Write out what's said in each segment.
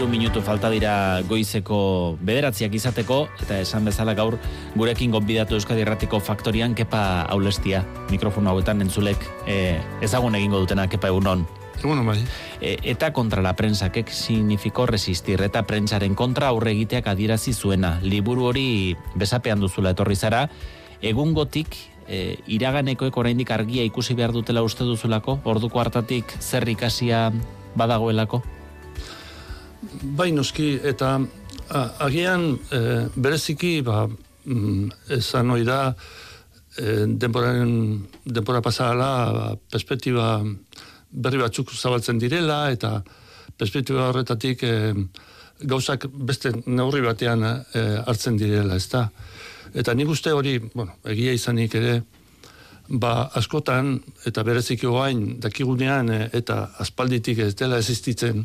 iru minutu falta dira goizeko bederatziak izateko, eta esan bezala gaur gurekin gonbidatu Euskadi Erratiko Faktorian kepa aulestia mikrofono hauetan entzulek e, ezagun egingo dutena kepa egunon. Egunon bai. E, eta kontra la prensa, kek signifikó resistir, eta prentsaren kontra aurre egiteak adierazi zuena. Liburu hori besapean duzula etorri zara, egungotik e, iraganekoek oraindik argia ikusi behar dutela uste duzulako, orduko hartatik zer ikasia badagoelako? Bai noski, eta a, agian e, bereziki, ba, mm, esan hori da, e, denporaren, denpora pasala, ba, perspektiba berri batzuk zabaltzen direla, eta perspektiba horretatik e, gauzak beste neurri batean e, hartzen direla, ez da. Eta nik uste hori, bueno, egia izanik ere, ba, askotan, eta bereziki oain, dakigunean, e, eta aspalditik ez dela existitzen,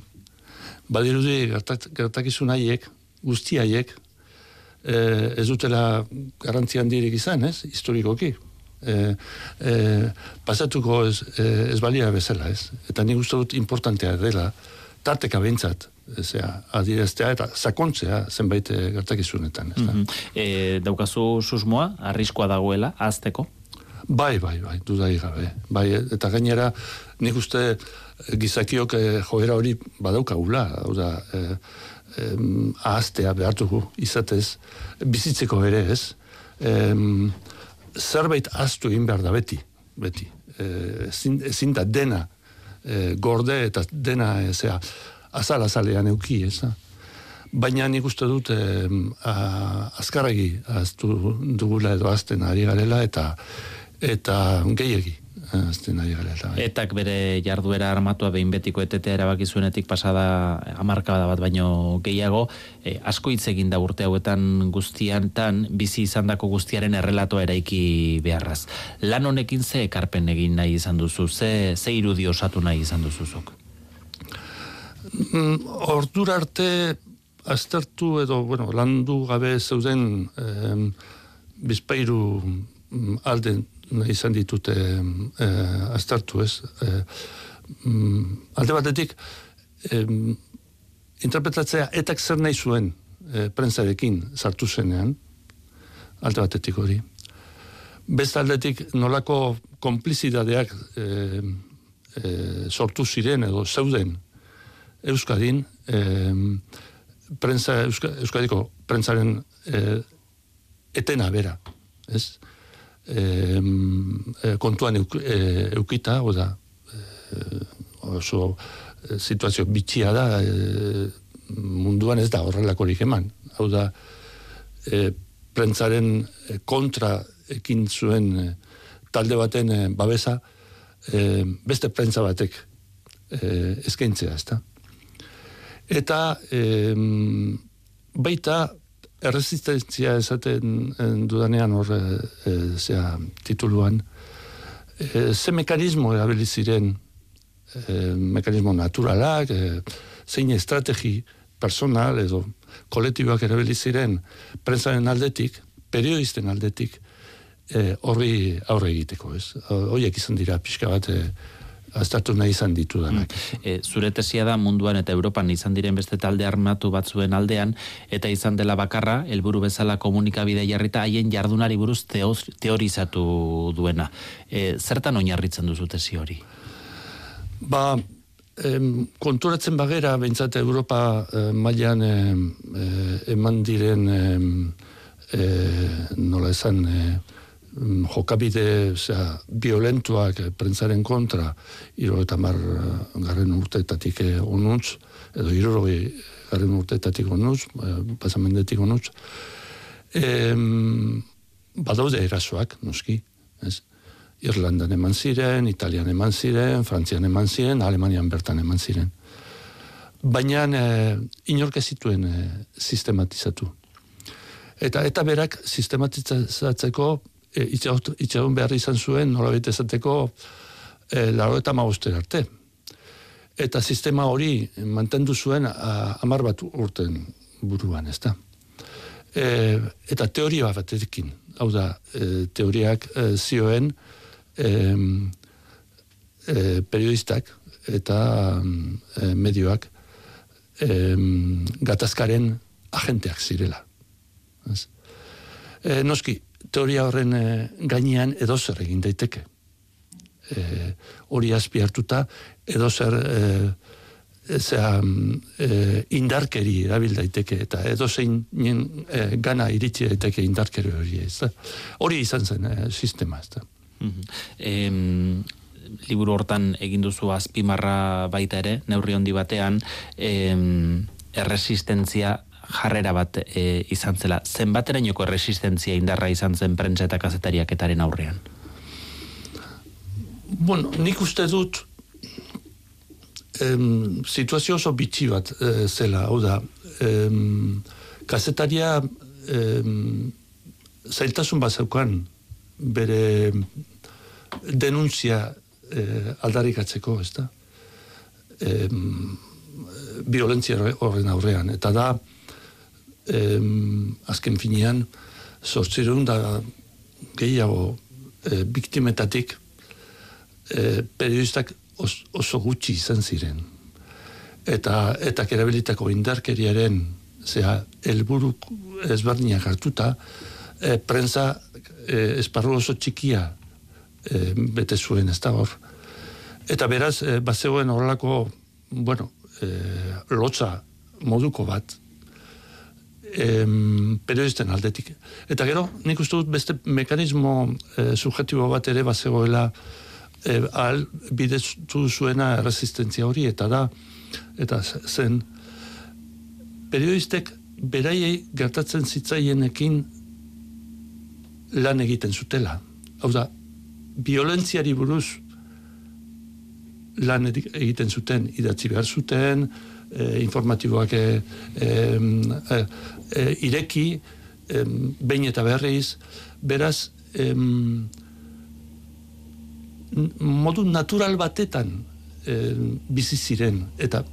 badirudi gertakizun haiek, guzti haiek, e, ez dutela garantzian direk izan, ez, historikoki. E, e, pasatuko ez, ez balia bezala, ez. Eta nik uste dut importantea dela, tarteka behintzat, ezea, adireztea eta sakontzea zenbait gertakizunetan. Ez mm e, daukazu susmoa, arriskoa dagoela, azteko? Bai, bai, bai, dudai gabe. Bai, eta gainera, nik uste, gizakiok e, joera hori badaukagula, hau da, e, e, ahaztea behartugu izatez, bizitzeko ere ez, e, zerbait ahaztu egin behar da beti, beti. E, ezin, da dena e, gorde eta dena ezea, azal azalean euki, ez Baina nik uste dut e, azkarragi ahaztu dugula edo azten ari garela eta eta gehiegi azten ari gara. Eta, bai. Etak bere jarduera armatua behin betiko etetea erabaki zuenetik pasada amarkada bat baino gehiago, e, asko hitz egin da urte hauetan guztiantan bizi izandako guztiaren errelatoa eraiki beharraz. Lan honekin ze ekarpen egin nahi izan duzu, ze, ze irudi osatu nahi izan duzuzuk? Mm, ordura arte aztertu edo, bueno, landu gabe zeuden eh, bizpairu mm, alden izan ditute e, aztertu ez. E, alde batetik, e, interpretatzea etak zer nahi zuen e, prentzarekin sartu zenean, alde batetik hori. Beste aldetik nolako komplizidadeak e, e, sortu ziren edo zeuden Euskadin, e, prentza, Euskadiko prentzaren e, etena bera. Ez? E, kontuan euk, e, eukita, oda, e, oso e, situazio bitxia da, e, munduan ez da horrelakorik eman. Hau da, e, prentzaren kontra ekin zuen e, talde baten e, babesa, e, beste prentza batek e, eskaintzea, ez da. Eta e, baita erresistentzia esaten dudanean hor e, tituluan. E, ze mekanismo erabiliziren e, mekanismo naturalak e, zein estrategi personal edo kolektibak erabiliziren prentzaren aldetik periodisten aldetik horri aurre egiteko ez? Horiek izan dira pixka bat aztertu nahi izan ditu. Mm. E, zure tesia da munduan eta Europan izan diren beste talde armatu batzuen aldean, eta izan dela bakarra, helburu bezala komunikabide jarrita haien jardunari buruz teorizatu duena. E, zertan oinarritzen duzu tesi hori? Ba, em, konturatzen bagera, behintzat Europa eh, mailan eman diren nola esan Mm, jokabide osea, violentuak eh, prentzaren kontra iro eta mar eh, garren urteetatik eh, onuntz, edo iro garren urteetatik onuntz, pasamendetik onuntz, e, badaude erasoak, noski, ez? Irlandan eman ziren, Italian eman ziren, Frantzian eman ziren, Alemanian bertan eman ziren. Baina e, inork zituen sistematizatu. Eta eta berak sistematizatzeko e, itxagun behar izan zuen, nola bete esateko, e, laro eta arte. Eta sistema hori mantendu zuen amar bat urten buruan, ez da. E, eta teoria bat edekin, hau da, e, teoriak e, zioen e, e, periodistak eta e, medioak em, gatazkaren agenteak zirela. Ez? E, noski, teoria horren e, gainean edo zer egin daiteke. E, hori azpi hartuta, edo zer e, zera, e, indarkeri erabil daiteke, eta edo zein nien, e, gana iritsi daiteke indarkeri hori. Ez da? Hori izan zen e, sistema. Ez da? Mm liburu hortan egin duzu azpimarra baita ere, neurri handi batean, em, erresistentzia jarrera bat e, izan zela. Zenbaterainoko erresistentzia indarra izan zen prentsa eta kazetariaketaren aurrean? Bueno, nik uste dut em, situazio oso bitxi bat e, zela, hau da, em, kazetaria em, zailtasun bat zeukan bere denuntzia e, aldarikatzeko, ez da? E, violentzia horren aurrean. Eta da, e, azken finean, sortzirun da gehiago e, biktimetatik e, periodistak oso gutxi izan ziren. Eta, eta kerabilitako indarkeriaren zera, elburuk ezberdinak hartuta, e, prensa e, esparru oso txikia e, bete zuen ez da hor. Eta beraz, e, bazegoen horrelako, bueno, e, lotza moduko bat, e, periodisten aldetik. Eta gero, nik uste dut beste mekanismo e, subjetibo bat ere bazegoela e, al bidetu zuena resistentzia hori, eta da, eta zen, periodistek beraiei gertatzen zitzaienekin lan egiten zutela. Hau da, violentziari buruz lan egiten zuten, idatzi behar zuten, e, informatiboak e, e, e, ireki, e, behin eta berriz, beraz, e, modu natural batetan e, bizi ziren eta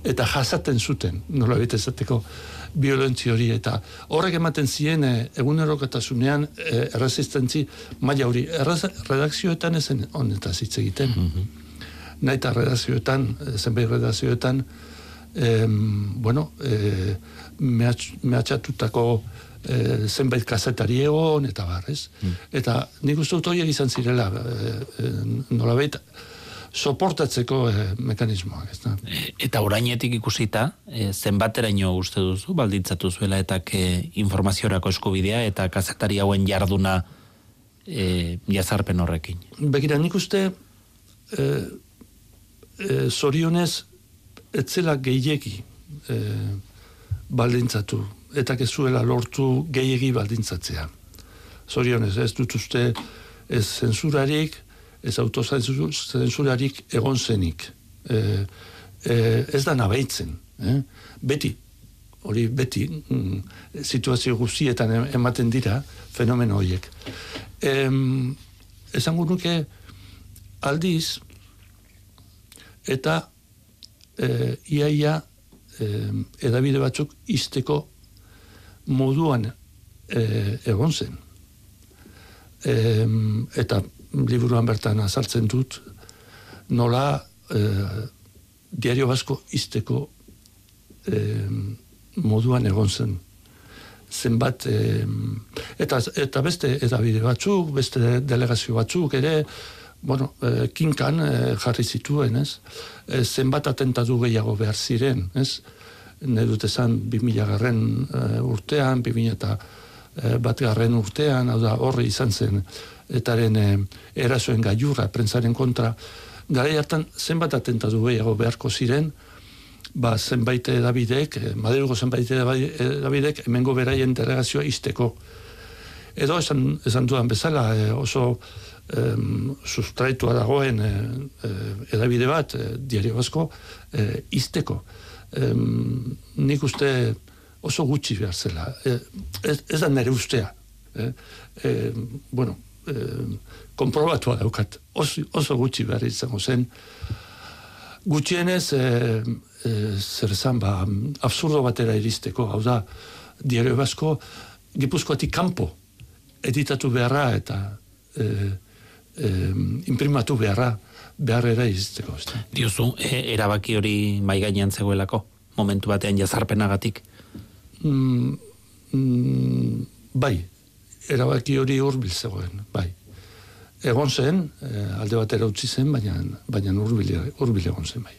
eta jasaten zuten, nola ezateko, violentzi hori eta horrek ematen zien e, egunerokatasunean e, erresistentzi maila hori. Redakzioetan ezen honetaz hitz egiten. Mm -hmm. naita redakzioetan zenbait redakzioetan em, bueno e, mehatxatutako e, zenbait kazetari egon eta bar, ez? Mm. Eta nik uste dut horiek izan zirela e, e, nola soportatzeko e, mekanismoak. Ez da? Eta orainetik ikusita, e, zenbateraino uste duzu, baldintzatu zuela eta e, informaziorako eskubidea eta kazetari hauen jarduna e, jazarpen horrekin. Begira, nik uste e, e, zorionez etzela gehiegi e, baldintzatu eta kezuela lortu gehiegi baldintzatzea. Zorionez, ez dut uste ez zensurarik, ez autozensurarik egon zenik. E, e, ez da nabaitzen. Eh? Beti, hori beti, mm, situazio guztietan ematen dira fenomeno horiek. E, esan nuke aldiz, eta e, iaia e, edabide batzuk izteko moduan e, egon zen. E, eta liburuan bertan azaltzen dut, nola eh, diario basko izteko eh, moduan egon zen. Zenbat, eh, eta, eta beste edabide batzuk, beste delegazio batzuk ere, bueno, eh, kinkan eh, jarri zituen, ez? Eh, zenbat atentatu gehiago behar ziren, ez? Ne dut esan 2000 garren eh, urtean, 2000 eta eh, bat garren urtean, hau da, horri izan zen, etaren e, erasoen gaiurra, prentzaren kontra, gara hartan zenbat atentatu behiago beharko ziren, ba, zenbait edabidek, e, Madrigo zenbait edabidek, emengo beraien delegazioa izteko. Edo esan, esan dudan bezala, e, oso em, sustraitua dagoen e, edabide bat, e, diario basko, e, izteko. Em, nik uste oso gutxi behar zela. E, ez, ez da nire ustea. E, e, bueno, eh, komprobatua daukat. Oso, oso gutxi behar izango zen. Gutxienez, eh, eh, zer zan, ba, absurdo batera iristeko, hau da, diario basko, gipuzkoatik kanpo editatu beharra eta eh, eh, imprimatu beharra beharrera iristeko. Diozu, e, erabaki hori mai gainean zegoelako? momentu batean jazarpenagatik? Mm, mm, bai, erabaki hori hurbil zegoen, bai. Egon zen, eh, alde batera utzi zen, baina, baina hurbil egon zen, bai.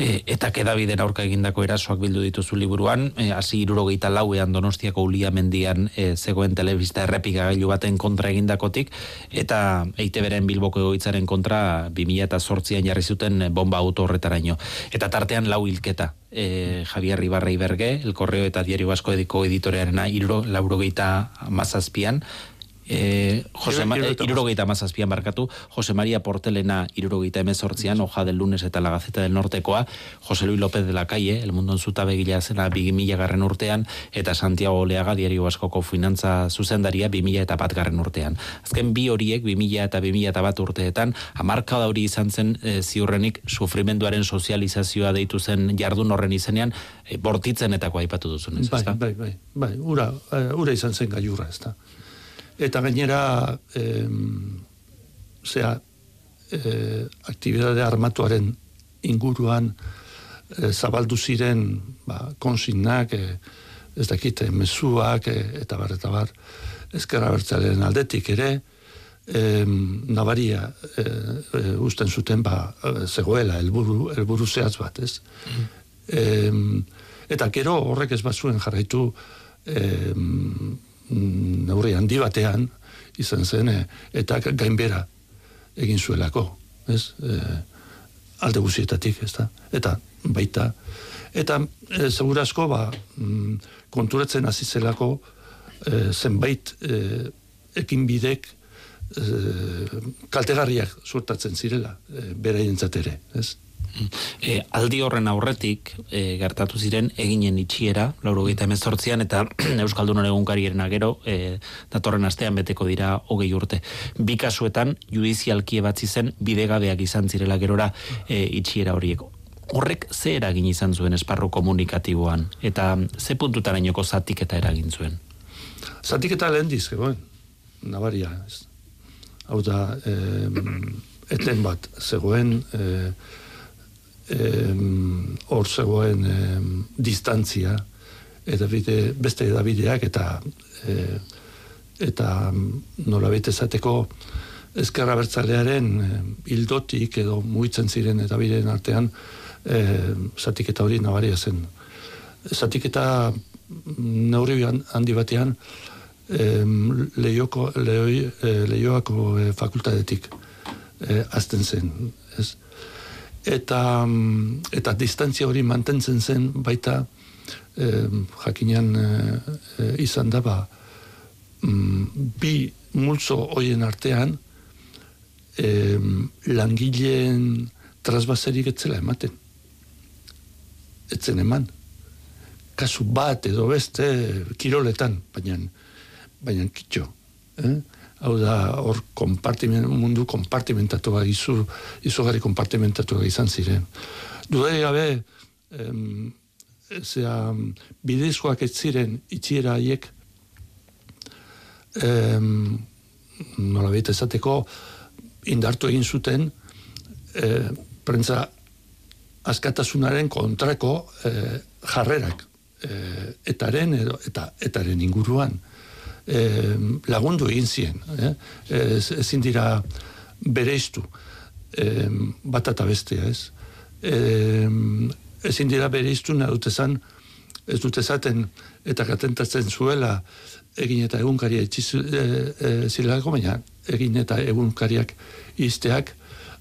E, eta kedabiden aurka egindako erasoak bildu dituzu liburuan, e, hasi irurogeita lauean donostiako ulia mendian e, zegoen telebista errepikagailu baten kontra egindakotik, eta eite beren bilboko egoitzaren kontra 2000 eta sortzian jarri zuten bomba auto horretaraino. Eta tartean lau hilketa, e, Javier Ibarra Iberge, El Correo eta Diario Basko ediko editorearena, iruro, laurogeita mazazpian, eh, Jose Ma irurogeita mazazpian barkatu, Jose María Portelena irurogeita emezortzian, hoja del lunes eta la gazeta del nortekoa, Jose Luis López de la Calle, el mundo zuta begila zena bigimila garren urtean, eta Santiago Oleaga diario askoko finantza zuzendaria bimila eta bat garren urtean. Azken bi horiek, bimila eta bimila eta bat urteetan, amarka da hori izan zen e, ziurrenik sufrimenduaren sozializazioa deitu zen jardun horren izenean, e, bortitzen etako aipatu duzun, ez bai, bai, bai, bai, ura, ura izan zen gaiurra, ez da eta gainera e, zera e, aktibidade armatuaren inguruan e, zabaldu ziren ba, konsignak e, ez dakite mezuak e, eta bar eta bar ezkerra bertzaren aldetik ere e, nabaria e, e, usten zuten ba, zegoela elburu, elburu zehaz bat ez mm. eta gero horrek ez bat zuen jarraitu e, neurri handi batean izan zen eh, eta gainbera egin zuelako, ez? E, alde guzietatik, ez da? Eta baita eta e, segurazko ba mm, konturatzen hasi zelako zenbait e, ekin bidek kaltegarriak sortatzen zirela e, beraientzat ere, ez? E, aldi horren aurretik e, gertatu ziren eginen itxiera, lauro gita emezortzian, eta Euskaldun egunkariaren agero, e, datorren astean beteko dira hogei urte. Bi kasuetan, judizialki ebatzi zen, bidegabeak izan zirela gerora e, itxiera horiek. Horrek ze eragin izan zuen esparru komunikatiboan, eta ze puntutan ainoko zatik eta eragin zuen? Zatik eta lehen dizke, nabaria. Hau da, e, eten bat, zegoen, e, hor zegoen distantzia eta bide, beste edabideak eta e, eta nola bete zateko ezkerra bertzalearen hildotik edo muitzen ziren eta bideen artean e, zatik eta hori nabaria zen zatik eta neurri handi batean e, lehioko, lehioako e, fakultatetik e, azten zen ez? Eta mm, eta distantzia hori mantentzen zen baita eh, jakinean eh, izan da ba mm, bi multzo hoien artean eh, langileen trasbaserik etzela ematen etzen eman kasu bat edo beste kiroletan baina baina kitxo eh? Hau da, hor kompartimen, mundu kompartimentatua izu, izugarri kompartimentatua izan ziren. Dudai gabe, em, zera, bidezkoak ez ziren itxiera haiek, em, nola behit ezateko, indartu egin zuten, e, prentza askatasunaren kontrako e, jarrerak, e, etaren edo, eta etaren inguruan eh, lagundu egin zien. Eh? Ez, ezin dira bereiztu eh, bat eta bestea, ez? Eh, ezin dira bereiztu nahi dute zan, ez dute zaten eta katentatzen zuela egin eta egunkaria etxizu e, e, baina egin eta egunkariak izteak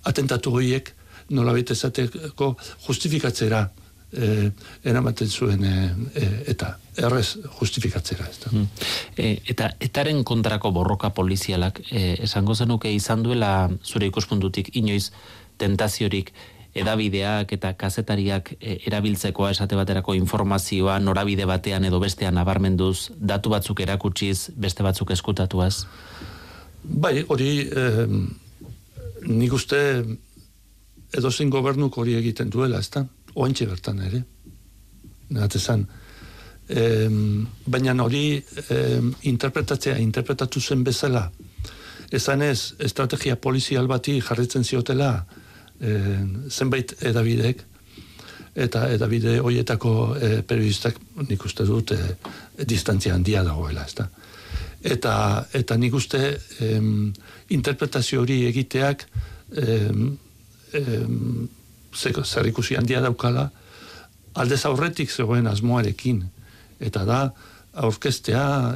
atentatu horiek nola zateko justifikatzera e, eramaten zuen e, e, eta errez justifikatzera. Ez da. Hmm. E, eta etaren kontrako borroka polizialak e, esango zenuke izan duela zure ikuspuntutik inoiz tentaziorik edabideak eta kazetariak e, erabiltzekoa esate baterako informazioa norabide batean edo bestean nabarmenduz datu batzuk erakutsiz beste batzuk eskutatuaz? Bai, hori eh, nik uste edozin gobernuk hori egiten duela, ez da? Oantxe bertan ere. Nagate zan. baina hori interpretatzea, interpretatu zen bezala, ezan ez, estrategia polizial bati jarritzen ziotela zenbait edabidek, eta edabide hoietako e, periodistak nik uste dut e, distantzia handia dagoela, ez da. Eta, eta nik uste em, interpretazio hori egiteak em, em, zer ikusi handia daukala, aldez aurretik zegoen asmoarekin, eta da, aurkestea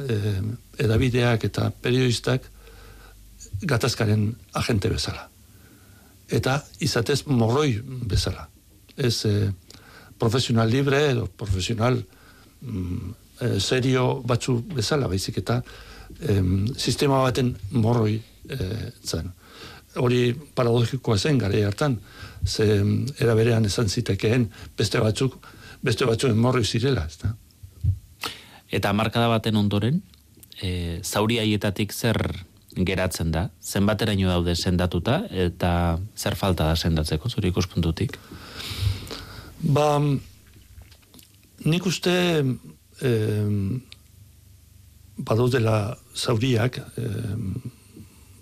edabideak eta periodistak gatazkaren agente bezala. Eta izatez morroi bezala. Ez eh, profesional libre edo profesional mm, eh, serio batzu bezala, baizik eta sistema baten morroi eh, zen. Hori paradogikoa zen gare hartan, ze eraberean esan zitekeen beste batzuk, beste batzuen morroi zirela, ez da? Eta markada baten ondoren, e, zauri haietatik zer geratzen da? Zenbateraino daude sendatuta eta zer falta da sendatzeko zure ikuspuntutik? Ba, nik uste eh, dela zauriak eh,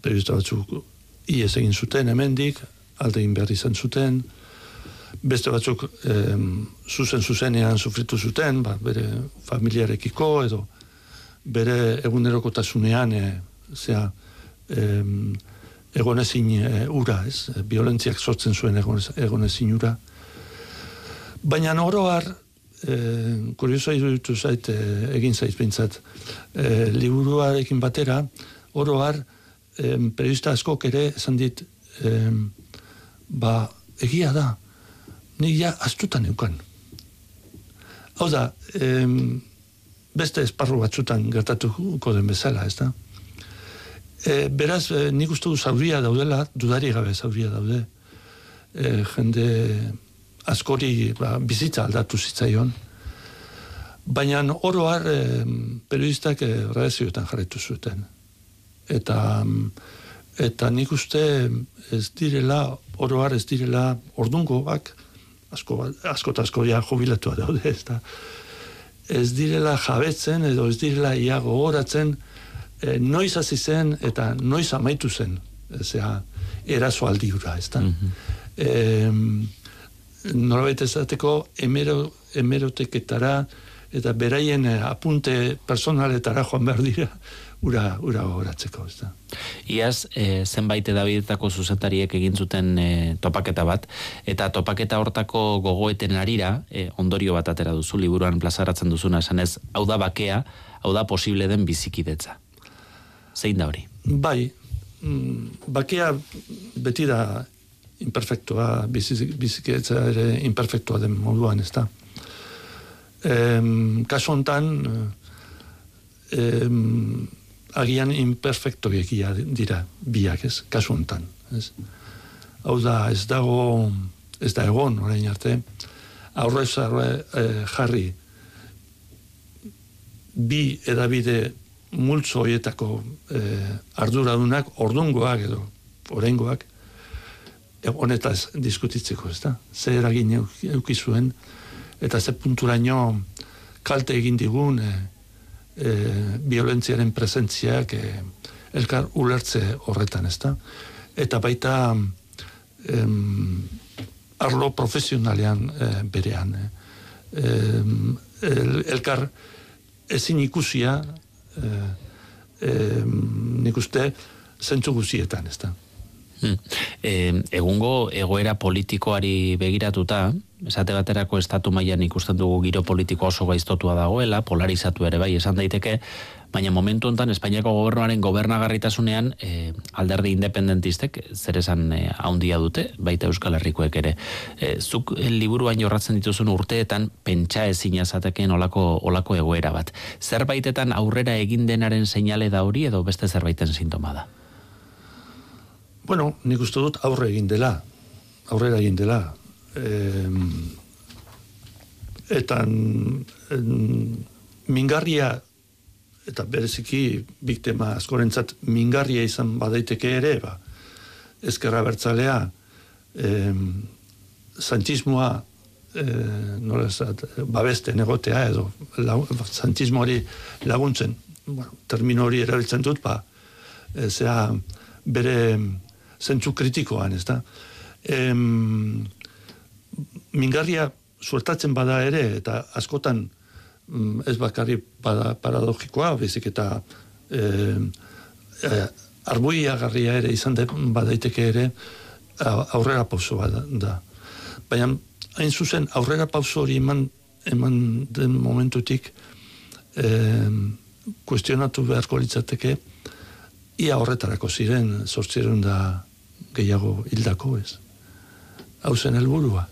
periodista batzuk ies egin zuten hemendik, alde egin behar izan zuten, beste batzuk eh, zuzen zuzenean sufritu zuten, ba, bere familiarekiko edo bere egunerokotasunean e, zea egonezin e, ura, ez? Biolentziak sortzen zuen egonezin ura. Baina oroar, e, kurioso iruditu zait, e, egin zait bintzat, e, liburuarekin batera, oroar, e, periodista askok ere esan dit, e, ba, egia da, nik ja astutan eukan. Hau da, e, beste esparru batzutan gertatuko den bezala, ez da? E, beraz, e, nik uste du zauria daudela, dudari gabe zauria daude. E, jende askori ba, bizitza aldatu zitzaion. Baina oroar e, periodistak e, redezioetan jarretu zuten. Eta, eta nik uste ez direla, oroar ez direla ordungoak, asko, asko eta asko ja jubilatua daude, ez da. Ez direla jabetzen edo ez direla ia gogoratzen e, noiz hasi zen eta noiz amaitu zen. Zera eraso aldiura ez da mm -hmm. e, norabait ezateko emero, emeroteketara eta beraien eh, apunte personaletara joan behar dira ura, ura horatzeko, ez da. Iaz, e, zenbait edabidetako zuzentariek egin zuten e, topaketa bat, eta topaketa hortako gogoeten arira, e, ondorio bat atera duzu, liburuan plazaratzen duzuna, esan ez, hau da bakea, hau da posible den bizikidetza. Zein da hori? Bai, mm, bakea beti da imperfektua, bizikidetza ere imperfektua den moduan, ez da. E, kasu hontan, agian imperfecto egia dira biak, ez, kasu hontan, ez. Hau da, ez dago, ez da egon, orain arte, aurrez aurre eh, jarri bi edabide multzo hoietako eh, arduradunak, ordungoak edo, orengoak, honetaz diskutitzeko, ez da? Ze eragin eukizuen, eta ze punturaino kalte egin digun, eh, e, violentziaren presentziak e, elkar ulertze horretan, ezta? Eta baita em, arlo profesionalean e, berean. E, elkar ezin ikusia e, e, nik uste zentzu guzietan, ezta? Hmm. egungo egoera politikoari begiratuta, esate baterako estatu mailan ikusten dugu giro politiko oso gaiztotua dagoela, polarizatu ere bai esan daiteke, baina momentu hontan Espainiako gobernuaren gobernagarritasunean e, alderdi independentistek zer esan e, handia dute, baita Euskal Herrikoek ere. E, zuk liburu baino horratzen dituzun urteetan pentsa ezin azateken olako, olako egoera bat. Zerbaitetan aurrera egin denaren seinale da hori edo beste zerbaiten sintoma da? Bueno, nik uste dut aurre egin dela, aurrera egin dela. E, eta mingarria, eta bereziki biktema askorentzat mingarria izan badaiteke ere, ba, ezkerra bertzalea, e, zantzismoa, e, nola zat, babeste negotea edo, la, zantzismoari laguntzen, bueno, termino hori erabiltzen dut, ba, e, zera, bere zentzu kritikoan, ez da. Em, mingarria suertatzen bada ere, eta askotan mm, ez bakarri bada paradogikoa, bezik eta e, e, arbuia garria ere izan de, badaiteke ere aurrera pauso bada da. Baina hain zuzen aurrera pauso hori eman, eman den momentutik e, kuestionatu beharko litzateke ia horretarako ziren sortziren da gehiago hildako ez. Hau zen helburua.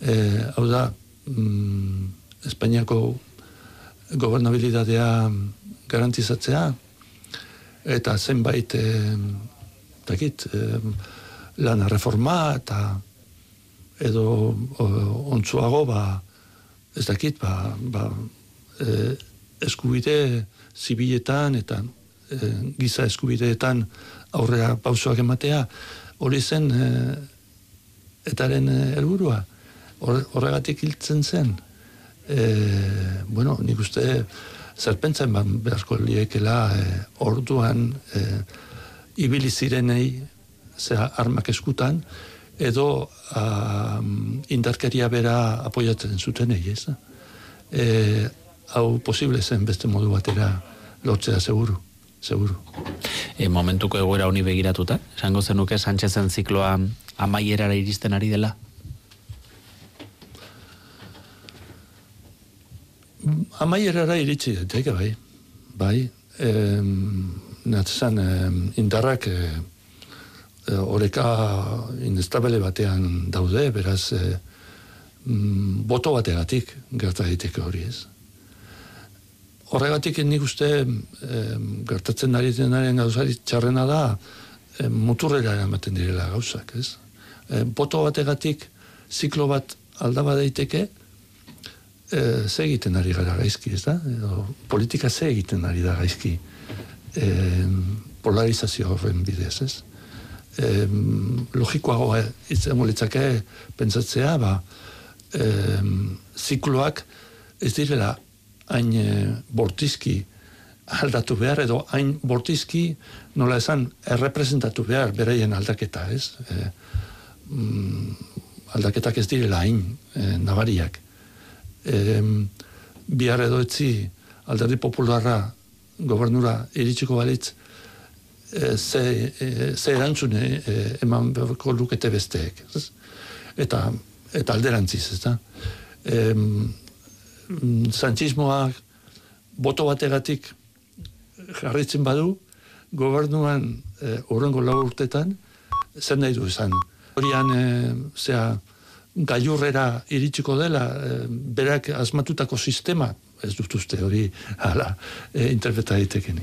E, hau da, mm, Espainiako gobernabilitatea garantizatzea, eta zenbait e, takit, e, lana reforma eta edo o, ontsuago ba, ez dakit ba, ba, e, eskubide zibiletan eta e, giza eskubideetan aurrera pausoak ematea hori zen e, etaren eh, helburua horregatik hiltzen zen e, bueno, nik uste zerpentzen ban beharko liekela e, orduan e, ibili zirenei zera armak eskutan edo a, indarkeria bera apoiatzen zuten egi ez e, hau posible zen beste modu batera lotzea seguru seguru. E, momentuko egoera honi begiratuta, esango zenuke Sánchezen zikloa amaierara iristen ari dela? Amaierara iritsi daiteke bai. Bai, em, natzan indarrak e, oreka inestabele batean daude, beraz e, boto bategatik gerta daiteke hori ez. Horregatik nik uste e, gertatzen ari denaren gauzari txarrena da e, muturrera ematen direla gauzak, ez? E, boto bategatik ziklo bat aldaba daiteke e, ze egiten ari gara gaizki, ez da? Edo, politika ze egiten ari da gaizki e, polarizazio horren bidez, ez? E, logikoagoa izango litzake pentsatzea, ba, e, zikloak ez direla hain e, bortizki aldatu behar, edo hain bortizki, nola esan, errepresentatu behar, bereien aldaketa, ez? E, aldaketak ez direla hain e, nabariak. E, bihar edo etzi alderdi popularra gobernura iritsiko balitz, e, ze, e, ze erantzune e, eman beharko lukete besteek. Ez? Eta, eta alderantziz, ez da? E, zantzismoak boto bategatik jarritzen badu, gobernuan e, urrengo lau urtetan, zer nahi du esan. Horian, e, zera, gailurrera iritsiko dela, e, berak asmatutako sistema, ez dut uste hori hala, e, interpreta daiteken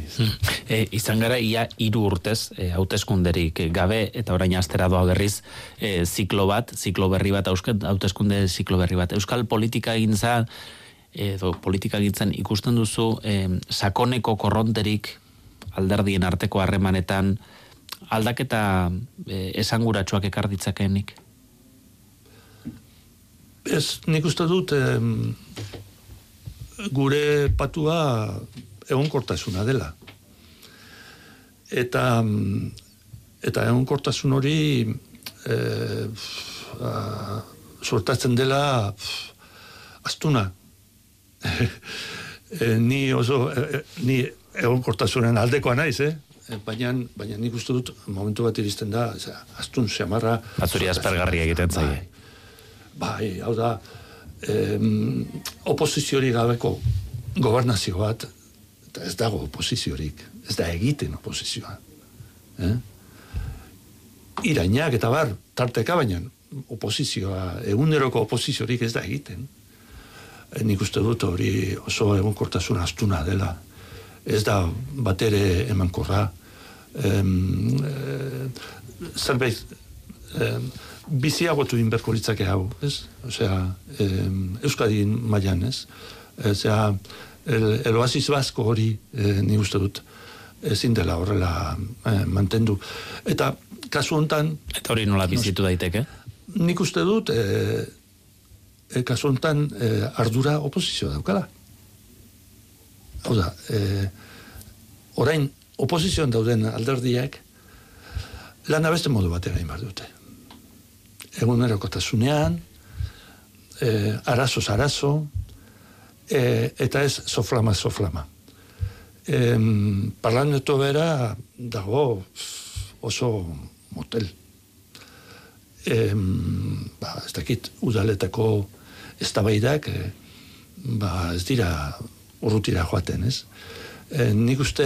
e, izan gara, ia hiru urtez, e, hauteskunderik gabe, eta orain astera doa berriz, e, ziklo bat, ziklo berri bat, hauteskunde ziklo berri bat. Euskal politika egin edo politika gintzen ikusten duzu eh, sakoneko korronterik alderdien arteko harremanetan aldaketa eh, esanguratsuak ekar ditzakeenik? Ez, nik uste dut eh, gure patua egonkortasuna dela. Eta eta egonkortasun hori eh, sortatzen dela astuna e, ni oso e, ni egonkortasunen aldekoa naiz, eh? Baina, baina nik uste dut momentu bat iristen da, astun semarra... Azuri aspergarri egiten zai. Bai, hau da, em, oposiziori gabeko gobernazio bat, eta ez dago oposiziorik, ez da egiten oposizioa. Eh? Irainak eta bar, tarteka baina, oposizioa, eguneroko oposiziorik ez da egiten nik uste dut hori oso egonkortasun astuna dela. Ez da batere emankorra. Em, e, zerbait em, biziagotu inberko litzake hau, ez? Osea, em, Euskadin mailan, ez? Osea, el, el oasis basko hori e, nik uste dut ezin dela horrela e, mantendu. Eta kasu hontan... Eta hori nola bizitu daiteke? Nik uste dut, e, e, kasu honetan e, ardura oposizioa daukala. Hau da, e, orain oposizioan dauden alderdiak lan abeste modu batera egin dute. Egun erokotasunean, e, arazo arazo, e, eta ez soflama soflama. E, parlamento bera dago oso motel. E, ba, ez dakit udaletako ez tabaidak, e, ba, ez dira urrutira joaten, ez? E, nik uste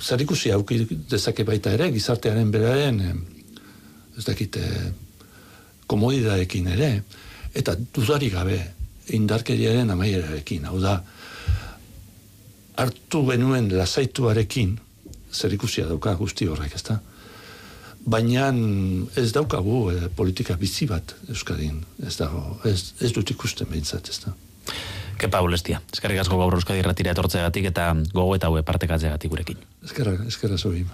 zer ikusi auki dezake baita ere, gizartearen beraren, ez dakit, e, komodidadekin ere, eta dudari gabe, indarkeriaren amaierarekin, hau da, hartu benuen lasaituarekin, zer ikusia dauka guzti horrek, ezta? Baina ez daukagu e, politika bizi bat Euskadin, ez dago, ez, ez dut ikusten behintzat, ez da. Kepa Ulestia, eskerrik asko gaur Euskadi ratira etortzegatik eta gogo eta hue partekatzegatik gurekin. Eskerra, eskerra zoi.